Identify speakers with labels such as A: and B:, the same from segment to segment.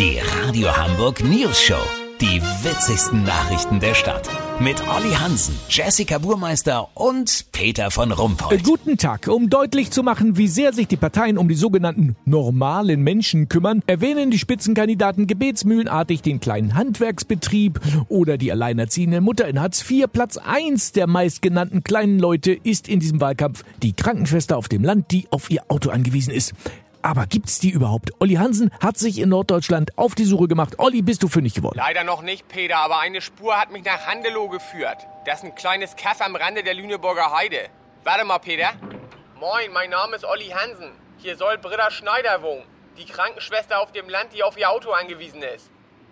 A: Die Radio Hamburg News Show. Die witzigsten Nachrichten der Stadt. Mit Olli Hansen, Jessica Burmeister und Peter von Rumpold.
B: Guten Tag. Um deutlich zu machen, wie sehr sich die Parteien um die sogenannten normalen Menschen kümmern, erwähnen die Spitzenkandidaten gebetsmühlenartig den kleinen Handwerksbetrieb oder die alleinerziehende Mutter in Hartz IV. Platz eins der meistgenannten kleinen Leute ist in diesem Wahlkampf die Krankenschwester auf dem Land, die auf ihr Auto angewiesen ist. Aber gibt's die überhaupt? Olli Hansen hat sich in Norddeutschland auf die Suche gemacht. Olli, bist du fündig geworden?
C: Leider noch nicht, Peter, aber eine Spur hat mich nach Handelow geführt. Das ist ein kleines Kaff am Rande der Lüneburger Heide. Warte mal, Peter. Moin, mein Name ist Olli Hansen. Hier soll Britta Schneider wohnen. Die Krankenschwester auf dem Land, die auf ihr Auto angewiesen ist.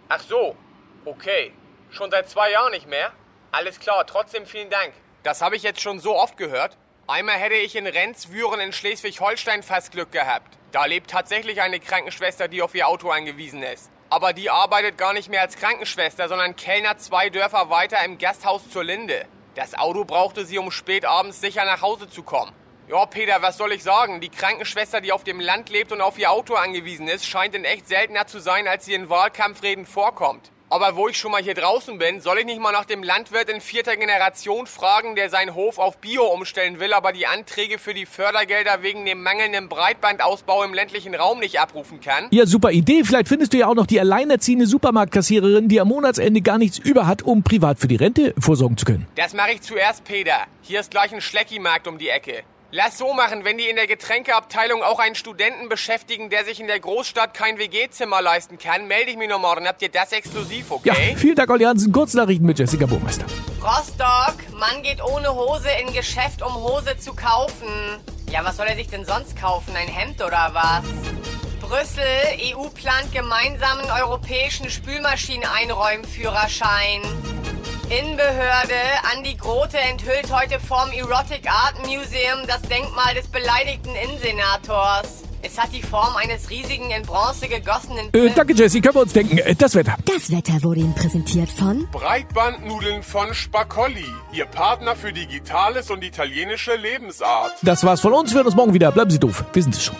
C: Ach so. Okay. Schon seit zwei Jahren nicht mehr? Alles klar, trotzdem vielen Dank. Das habe ich jetzt schon so oft gehört. Einmal hätte ich in Rendswüren in Schleswig-Holstein fast Glück gehabt. Da lebt tatsächlich eine Krankenschwester, die auf ihr Auto angewiesen ist. Aber die arbeitet gar nicht mehr als Krankenschwester, sondern Kellner zwei Dörfer weiter im Gasthaus zur Linde. Das Auto brauchte sie, um spät abends sicher nach Hause zu kommen. Ja, Peter, was soll ich sagen? Die Krankenschwester, die auf dem Land lebt und auf ihr Auto angewiesen ist, scheint in echt seltener zu sein, als sie in Wahlkampfreden vorkommt. Aber wo ich schon mal hier draußen bin, soll ich nicht mal nach dem Landwirt in vierter Generation fragen, der seinen Hof auf Bio umstellen will, aber die Anträge für die Fördergelder wegen dem mangelnden Breitbandausbau im ländlichen Raum nicht abrufen kann?
B: Ja, super Idee. Vielleicht findest du ja auch noch die alleinerziehende Supermarktkassiererin, die am Monatsende gar nichts über hat, um privat für die Rente vorsorgen zu können.
C: Das mache ich zuerst, Peter. Hier ist gleich ein Schleckimarkt um die Ecke. Lass so machen, wenn die in der Getränkeabteilung auch einen Studenten beschäftigen, der sich in der Großstadt kein WG-Zimmer leisten kann, melde ich mich noch morgen. Habt ihr das exklusiv, okay?
B: Ja, vielen Dank, Olli Hansen. Kurznachrichten mit Jessica Burmeister.
D: Rostock, Mann geht ohne Hose in Geschäft, um Hose zu kaufen. Ja, was soll er sich denn sonst kaufen? Ein Hemd oder was? Brüssel, EU plant gemeinsamen europäischen Spülmaschineneinräumführerschein. Innenbehörde, Andi Grote enthüllt heute vorm Erotic Art Museum das Denkmal des beleidigten Innensenators. Es hat die Form eines riesigen in Bronze gegossenen...
B: Äh, danke, Jessie. Können wir uns denken. Äh, das Wetter.
E: Das Wetter wurde Ihnen präsentiert von
F: Breitbandnudeln von Spaccolli. Ihr Partner für Digitales und italienische Lebensart.
B: Das war's von uns. Wir hören uns morgen wieder. Bleiben Sie doof. Wir sind es schon.